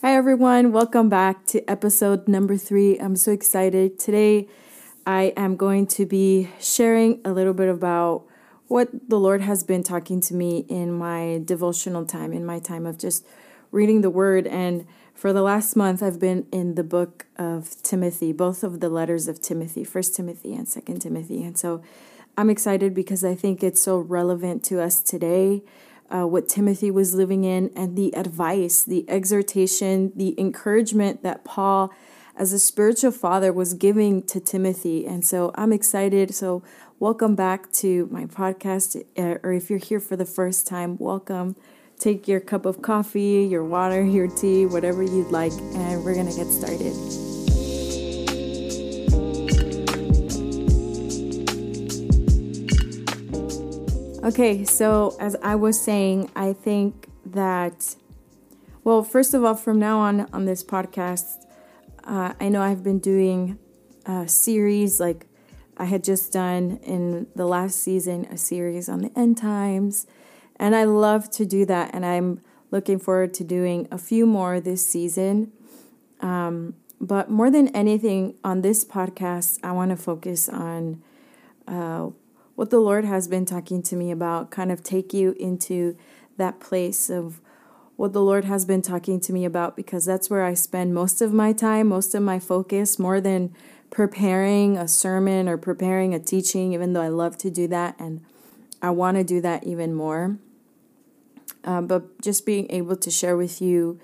Hi, everyone. Welcome back to episode number three. I'm so excited. Today, I am going to be sharing a little bit about what the Lord has been talking to me in my devotional time, in my time of just reading the Word. And for the last month, I've been in the book of Timothy, both of the letters of Timothy, First Timothy and Second Timothy. And so I'm excited because I think it's so relevant to us today uh, what Timothy was living in and the advice, the exhortation, the encouragement that Paul, as a spiritual father, was giving to Timothy. And so I'm excited. So, welcome back to my podcast. Uh, or if you're here for the first time, welcome. Take your cup of coffee, your water, your tea, whatever you'd like, and we're going to get started. Okay, so as I was saying, I think that, well, first of all, from now on on this podcast, uh, I know I've been doing a series like I had just done in the last season, a series on the end times. And I love to do that. And I'm looking forward to doing a few more this season. Um, but more than anything on this podcast, I want to focus on uh, what the Lord has been talking to me about, kind of take you into that place of what the Lord has been talking to me about, because that's where I spend most of my time, most of my focus, more than preparing a sermon or preparing a teaching, even though I love to do that and I want to do that even more. Uh, but just being able to share with you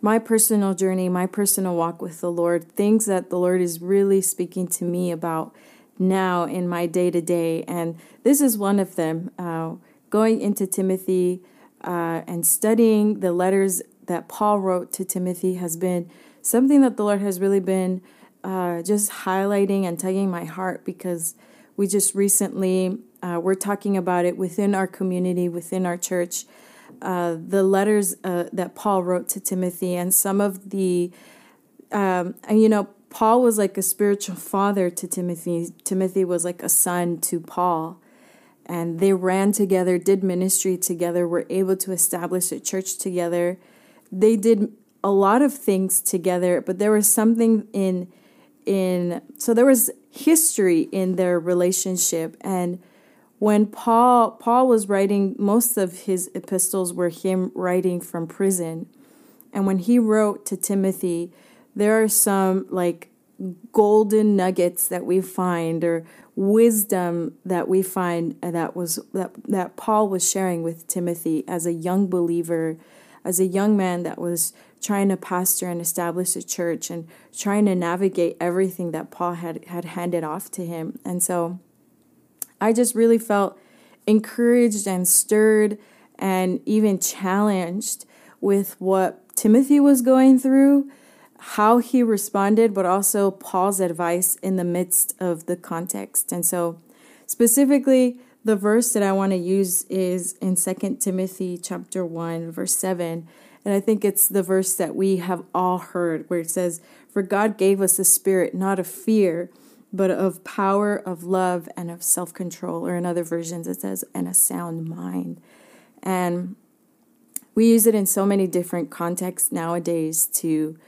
my personal journey, my personal walk with the Lord, things that the Lord is really speaking to me about now in my day to day. And this is one of them. Uh, going into Timothy uh, and studying the letters that Paul wrote to Timothy has been something that the Lord has really been uh, just highlighting and tugging my heart because we just recently uh, we're talking about it within our community, within our church. Uh, the letters uh, that Paul wrote to Timothy and some of the, um, and you know, Paul was like a spiritual father to Timothy. Timothy was like a son to Paul. And they ran together, did ministry together, were able to establish a church together. They did a lot of things together, but there was something in in so there was history in their relationship and when Paul Paul was writing most of his epistles were him writing from prison. And when he wrote to Timothy, there are some like golden nuggets that we find or wisdom that we find uh, that was that that Paul was sharing with Timothy as a young believer as a young man that was trying to pastor and establish a church and trying to navigate everything that Paul had had handed off to him. And so I just really felt encouraged and stirred and even challenged with what Timothy was going through how he responded, but also Paul's advice in the midst of the context. And so, specifically, the verse that I want to use is in Second Timothy chapter 1 verse 7 and I think it's the verse that we have all heard where it says for God gave us a spirit not of fear but of power of love and of self-control. Or in other versions it says and a sound mind. And we use it in so many different contexts nowadays to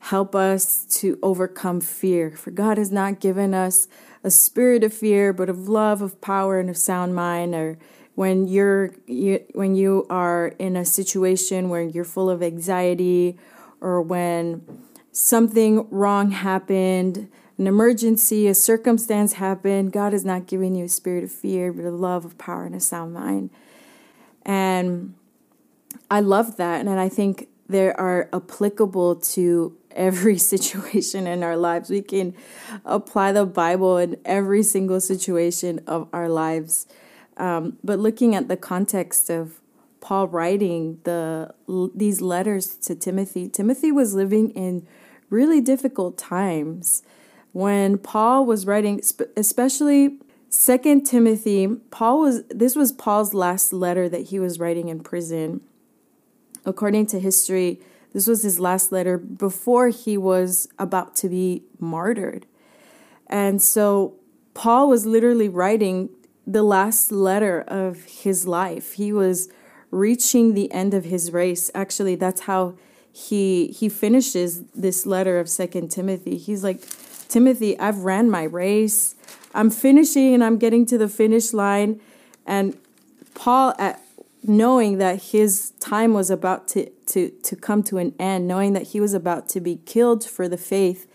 help us to overcome fear. For God has not given us a spirit of fear, but of love, of power, and of sound mind. Or when you're you, when you are in a situation where you're full of anxiety, or when something wrong happened, an emergency, a circumstance happened, God has not given you a spirit of fear, but a love, of power, and a sound mind. And I love that, and I think they are applicable to every situation in our lives. We can apply the Bible in every single situation of our lives. Um, but looking at the context of Paul writing the these letters to Timothy, Timothy was living in really difficult times. When Paul was writing, especially Second Timothy, Paul was this was Paul's last letter that he was writing in prison. According to history, this was his last letter before he was about to be martyred. And so Paul was literally writing the last letter of his life. He was reaching the end of his race. Actually, that's how he he finishes this letter of Second Timothy. He's like, Timothy, I've ran my race. I'm finishing and I'm getting to the finish line. And Paul, at, knowing that his time was about to, to, to come to an end, knowing that he was about to be killed for the faith,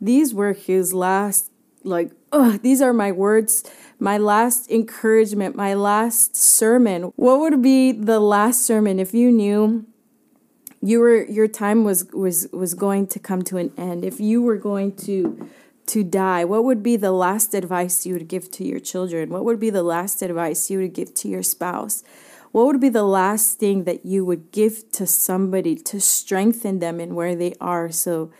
these were his last, like, these are my words, my last encouragement, my last sermon. What would be the last sermon if you knew you were your time was was was going to come to an end if you were going to to die? What would be the last advice you would give to your children? What would be the last advice you would give to your spouse what would be the last thing that you would give to somebody to strengthen them in where they are? So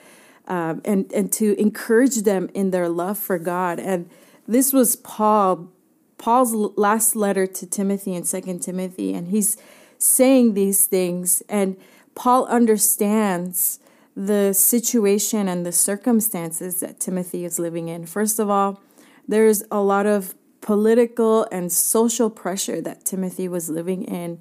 um, and and to encourage them in their love for god. And this was paul paul's last letter to timothy in second timothy and he's saying these things. And Paul understands the situation and the circumstances that Timothy is living in. First of all, there's a lot of political and social pressure that Timothy was living in.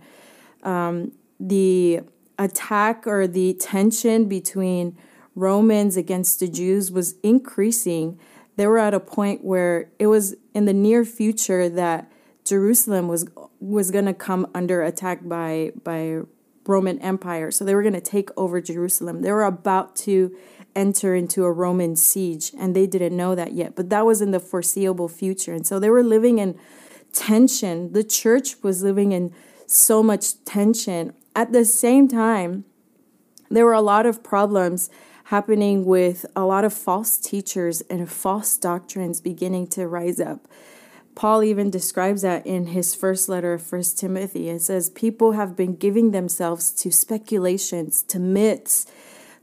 Um, the attack or the tension between Romans against the Jews was increasing. They were at a point where it was in the near future that Jerusalem was was going to come under attack by by Roman Empire. So they were going to take over Jerusalem. They were about to enter into a Roman siege, and they didn't know that yet. But that was in the foreseeable future. And so they were living in tension. The church was living in so much tension. At the same time, there were a lot of problems happening with a lot of false teachers and false doctrines beginning to rise up. Paul even describes that in his first letter of First Timothy. It says, People have been giving themselves to speculations, to myths,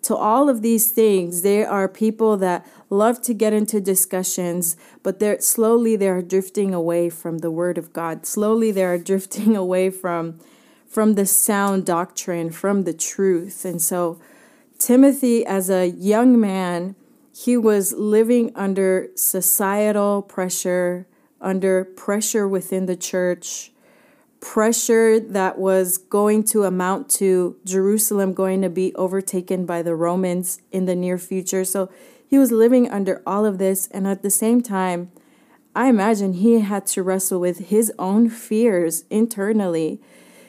to all of these things. They are people that love to get into discussions, but they're slowly they are drifting away from the word of God. Slowly they are drifting away from from the sound doctrine, from the truth. And so Timothy, as a young man, he was living under societal pressure under pressure within the church, pressure that was going to amount to Jerusalem going to be overtaken by the Romans in the near future. So he was living under all of this. And at the same time, I imagine he had to wrestle with his own fears internally.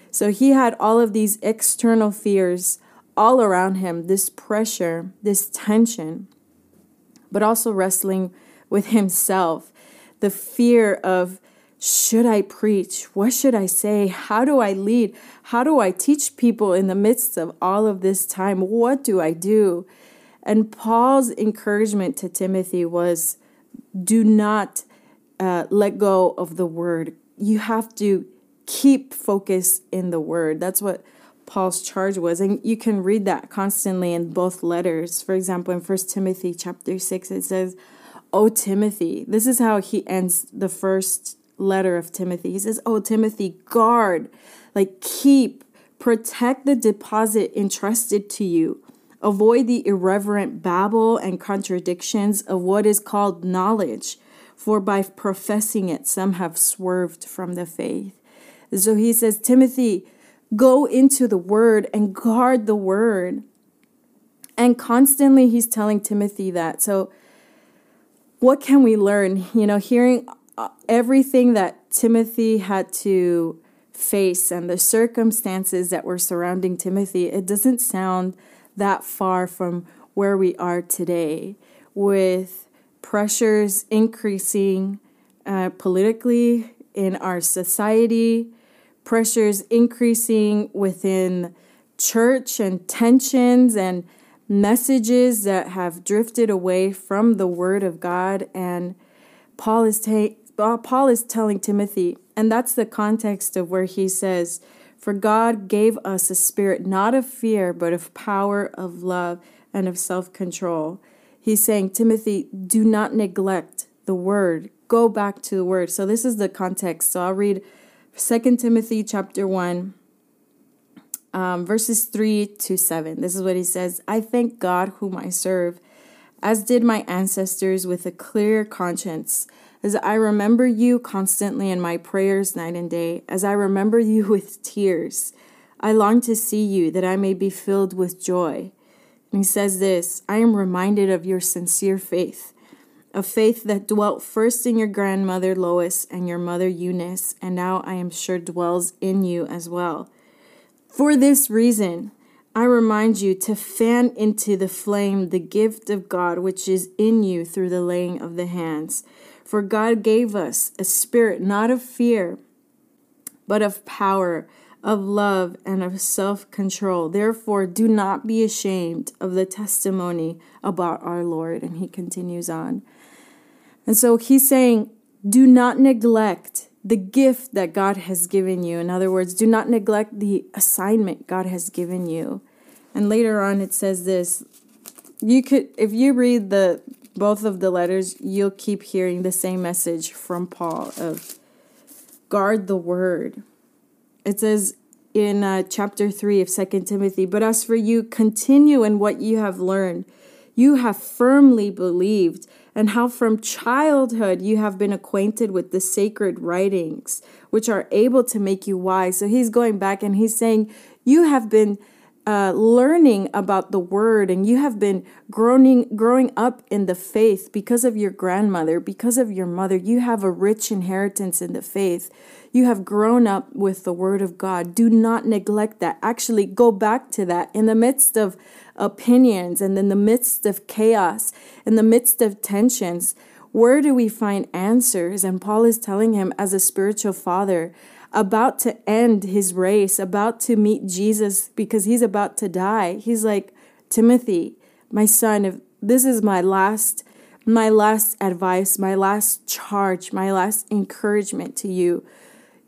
So he had all of these external fears all around him this pressure, this tension, but also wrestling with himself the fear of should I preach? What should I say? How do I lead? How do I teach people in the midst of all of this time? What do I do? And Paul's encouragement to Timothy was do not uh, let go of the word. You have to keep focus in the word. That's what Paul's charge was. And you can read that constantly in both letters. For example, in First Timothy chapter 6, it says, Oh, Timothy. This is how he ends the first letter of Timothy. He says, Oh, Timothy, guard, like keep, protect the deposit entrusted to you. Avoid the irreverent babble and contradictions of what is called knowledge, for by professing it, some have swerved from the faith. So he says, Timothy, go into the word and guard the word. And constantly he's telling Timothy that. So what can we learn? You know, hearing everything that Timothy had to face and the circumstances that were surrounding Timothy, it doesn't sound that far from where we are today with pressures increasing uh, politically in our society, pressures increasing within church and tensions and messages that have drifted away from the word of God. And Paul is ta- Paul is telling Timothy and that's the context of where he says for God gave us a spirit not of fear but of power of love and of self-control. He's saying Timothy do not neglect the word. Go back to the word. So this is the context. So I'll read 2 Timothy chapter 1 um, verses 3 to 7. This is what he says I thank God, whom I serve, as did my ancestors, with a clear conscience. As I remember you constantly in my prayers night and day, as I remember you with tears, I long to see you that I may be filled with joy. And he says this I am reminded of your sincere faith, a faith that dwelt first in your grandmother Lois and your mother Eunice, and now I am sure dwells in you as well. For this reason, I remind you to fan into the flame the gift of God which is in you through the laying of the hands. For God gave us a spirit not of fear, but of power of love and of self control. Therefore, do not be ashamed of the testimony about our Lord. And he continues on. And so he's saying, do not neglect the gift that God has given you. In other words, do not neglect the assignment God has given you. And later on, it says this you could, if you read the both of the letters, you'll keep hearing the same message from Paul of guard the word it says in uh, chapter 3 of Second Timothy, but as for you, continue in what you have learned. You have firmly believed, and how from childhood you have been acquainted with the sacred writings, which are able to make you wise. So he's going back and he's saying, You have been uh, learning about the word and you have been growing growing up in the faith because of your grandmother because of your mother. You have a rich inheritance in the faith. You have grown up with the word of god. Do not neglect that. Actually go back to that. In the midst of opinions and in the midst of chaos in the midst of tensions where do we find answers? And paul is telling him as a spiritual father about to end his race, about to meet Jesus because he's about to die. He's like, Timothy, my son, if this is my last my last advice, my last charge, my last encouragement to you.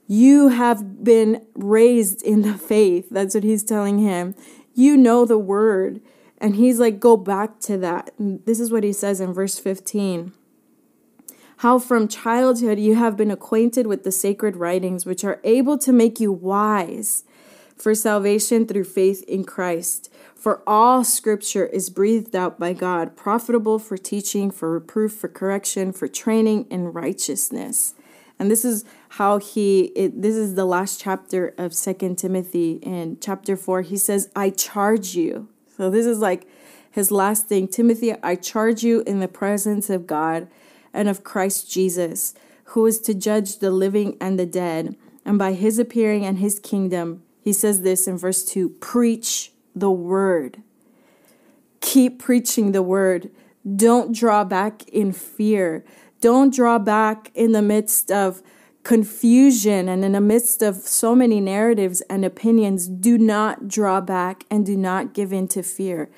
You have been raised in the faith. That's what he's telling him. You know the word. And he's like, go back to that. And this is what he says in verse 15 how from childhood you have been acquainted with the sacred writings, which are able to make you wise for salvation through faith in Christ. For all scripture is breathed out by God, profitable for teaching, for reproof, for correction, for training in righteousness. And this is how he it, this is the last chapter of Second Timothy in chapter 4. He says, "I charge you." So this is like his last thing. Timothy, I charge you in the presence of God and of Christ Jesus, who is to judge the living and the dead. And by his appearing and his kingdom, he says this in verse 2 preach the word. Keep preaching the word. Don't draw back in fear. Don't draw back in the midst of confusion and in the midst of so many narratives and opinions. Do not draw back and do not give in to fear.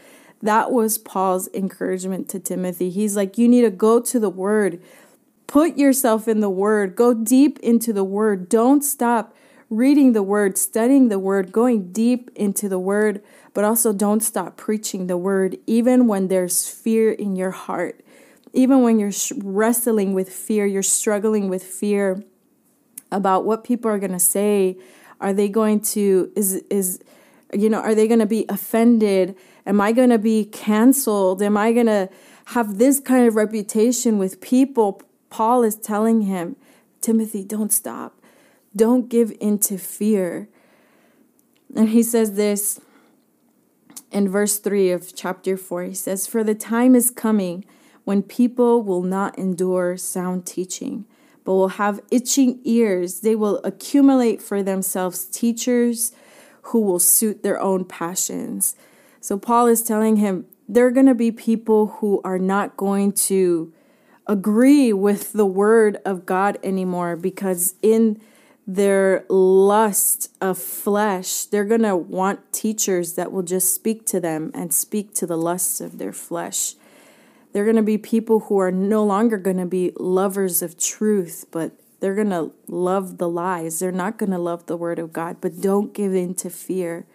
That was Paul's encouragement to Timothy. He's like, you need to go to the word, put yourself in the word, go deep into the word. Don't stop reading the word, studying the word, going deep into the word, but also don't stop preaching the word, even when there's fear in your heart. Even when you're wrestling with fear, you're struggling with fear about what people are going to say. Are they going to, is, is, you know, are they going to be offended? Am I going to be canceled? Am I going to have this kind of reputation with people? Paul is telling him, Timothy, don't stop. Don't give in to fear. And he says this in verse 3 of chapter 4. He says, For the time is coming when people will not endure sound teaching, but will have itching ears. They will accumulate for themselves teachers who will suit their own passions. So Paul is telling him there are going to be people who are not going to agree with the word of God anymore because in their lust of flesh, they're going to want teachers that will just speak to them and speak to the lusts of their flesh. They're going to be people who are no longer going to be lovers of truth, but they're going to love the lies. They're not going to love the word of God, but don't give in to fear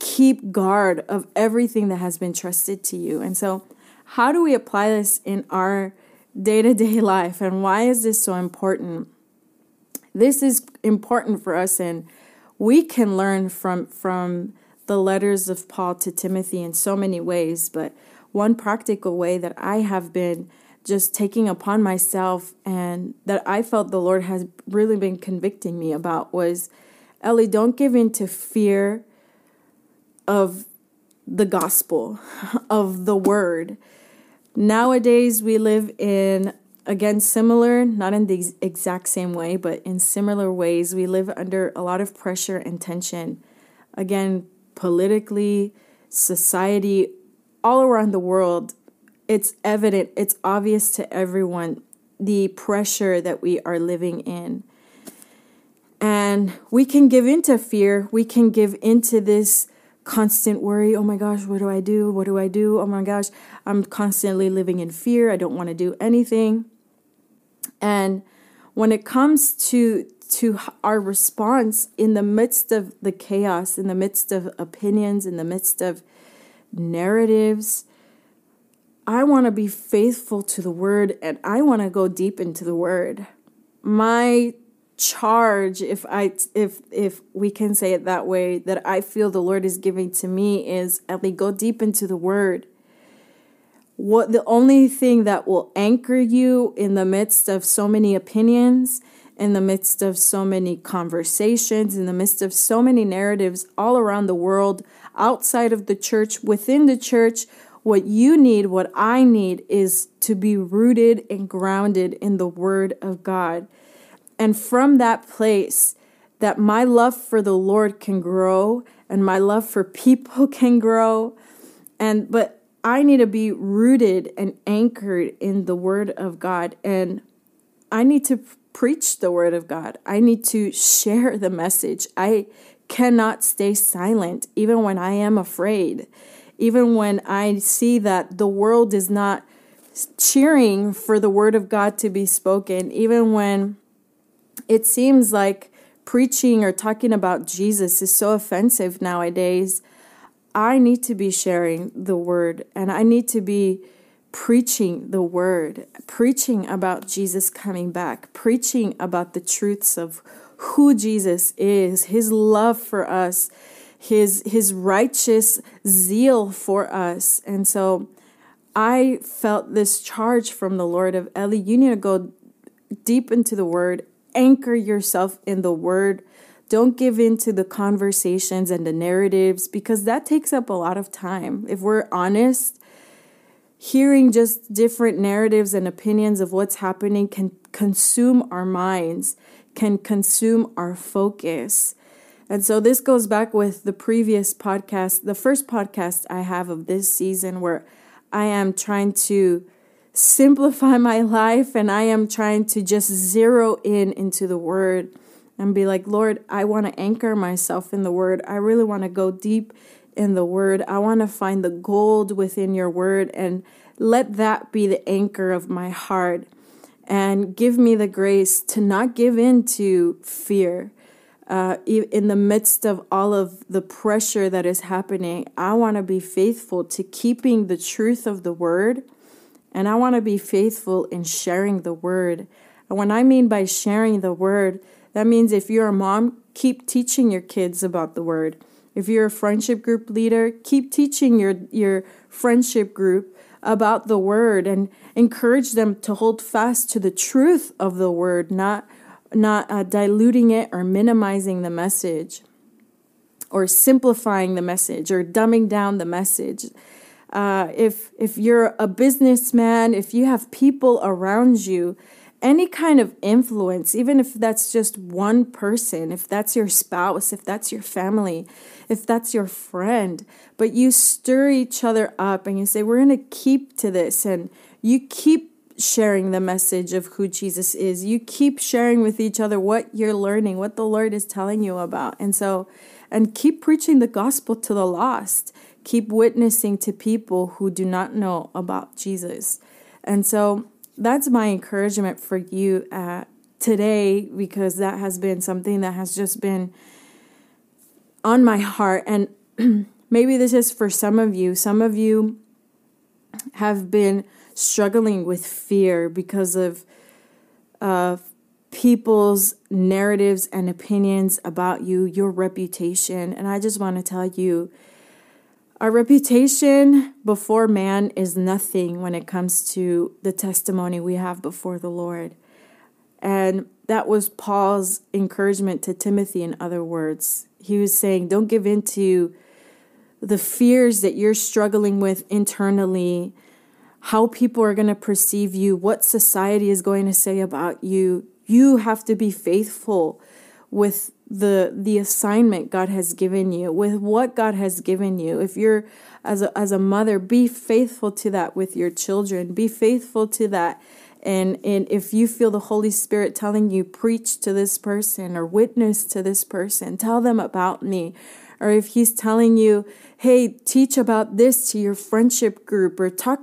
keep guard of everything that has been trusted to you. And so, how do we apply this in our day to day life? And why is this so important? This is important for us, and we can learn from, from the letters of Paul to Timothy in so many ways. But one practical way that I have been just taking upon myself and that I felt the Lord has really been convicting me about was Ellie, don't give in to fear of the gospel, of the word. Nowadays, we live in, again, similar, not in the exact same way, but in similar ways. We live under a lot of pressure and tension. Again, politically, society, all around the world, it's evident, it's obvious to everyone the pressure that we are living in. And we can give into fear. We can give into this constant worry. Oh my gosh, what do I do? What do I do? Oh my gosh, I'm constantly living in fear. I don't want to do anything. And when it comes to to our response in the midst of the chaos, in the midst of opinions, in the midst of narratives, I want to be faithful to the word and I want to go deep into the word. My charge if i if if we can say it that way that i feel the lord is giving to me is at least go deep into the word. What the only thing that will anchor you in the midst of so many opinions in the midst of so many conversations in the midst of so many narratives all around the world outside of the church within the church what you need what i need is to be rooted and grounded in the word of god and from that place, that my love for the Lord can grow and my love for people can grow. And, but I need to be rooted and anchored in the Word of God. And I need to preach the Word of God. I need to share the message. I cannot stay silent, even when I am afraid, even when I see that the world is not cheering for the Word of God to be spoken, even when it seems like preaching or talking about Jesus is so offensive nowadays. I need to be sharing the word and I need to be preaching the word, preaching about Jesus coming back, preaching about the truths of who Jesus is, his love for us, his his righteous zeal for us. And so I felt this charge from the Lord of Ellie, you need to go deep into the word anchor yourself in the word. Don't give in to the conversations and the narratives because that takes up a lot of time. If we're honest, hearing just different narratives and opinions of what's happening can consume our minds, can consume our focus. And so this goes back with the previous podcast, the first podcast I have of this season, where I am trying to simplify my life and I am trying to just zero in into the word and be like, Lord, I want to anchor myself in the word. I really want to go deep in the word. I want to find the gold within your word and let that be the anchor of my heart. And give me the grace to not give in to fear. Uh, in the midst of all of the pressure that is happening, I want to be faithful to keeping the truth of the word and I want to be faithful in sharing the word. And when I mean by sharing the word, that means if you're a mom, keep teaching your kids about the word. If you're a friendship group leader, keep teaching your, your friendship group about the word and encourage them to hold fast to the truth of the word, not, not uh, diluting it or minimizing the message or simplifying the message or dumbing down the message. Uh, if if you're a businessman, if you have people around you, any kind of influence, even if that's just one person, if that's your spouse, if that's your family, if that's your friend, but you stir each other up and you say, We're going to keep to this, and you keep sharing the message of who Jesus is. You keep sharing with each other what you're learning, what the Lord is telling you about. And so, and keep preaching the gospel to the lost keep witnessing to people who do not know about Jesus. And so that's my encouragement for you uh, today because that has been something that has just been on my heart. And maybe this is for some of you. Some of you have been struggling with fear because of uh, people's narratives and opinions about you, your reputation. And I just want to tell you our reputation before man is nothing when it comes to the testimony we have before the Lord. And that was Paul's encouragement to Timothy, in other words. He was saying, don't give in to the fears that you're struggling with internally, how people are going to perceive you, what society is going to say about you. You have to be faithful with the the assignment God has given you, with what God has given you. If you're as a, as a mother, be faithful to that with your children. Be faithful to that and and if you feel the holy spirit telling you preach to this person or witness to this person tell them about me or if he's telling you hey teach about this to your friendship group or talk,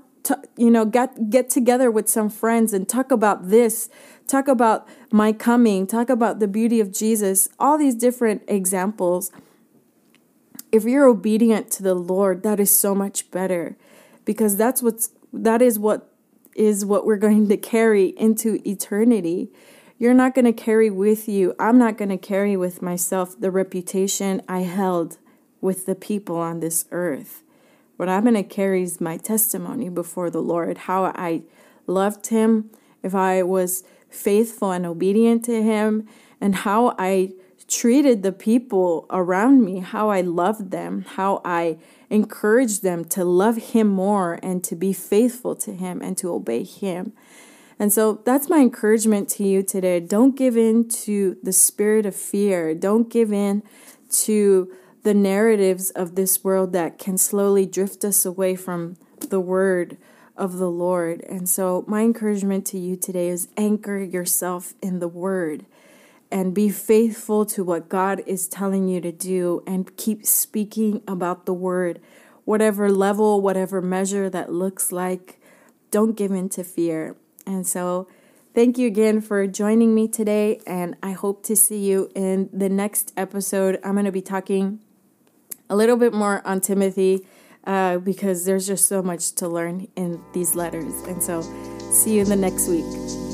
you know get get together with some friends and talk about this talk about my coming talk about the beauty of jesus all these different examples if you're obedient to the lord that is so much better because that's what's that is what is what we're going to carry into eternity. You're not going to carry with you, I'm not going to carry with myself the reputation I held with the people on this earth. What I'm going to carry is my testimony before the Lord, how I loved Him, if I was faithful and obedient to Him, and how I treated the people around me, how I loved them, how I encouraged them to love Him more and to be faithful to Him and to obey Him. And so that's my encouragement to you today. Don't give in to the spirit of fear. Don't give in to the narratives of this world that can slowly drift us away from the word of the Lord. And so, my encouragement to you today is anchor yourself in the word and be faithful to what God is telling you to do and keep speaking about the word, whatever level, whatever measure that looks like. Don't give in to fear. And so, thank you again for joining me today, and I hope to see you in the next episode. I'm going to be talking a little bit more on Timothy uh, because there's just so much to learn in these letters. And so, see you in the next week.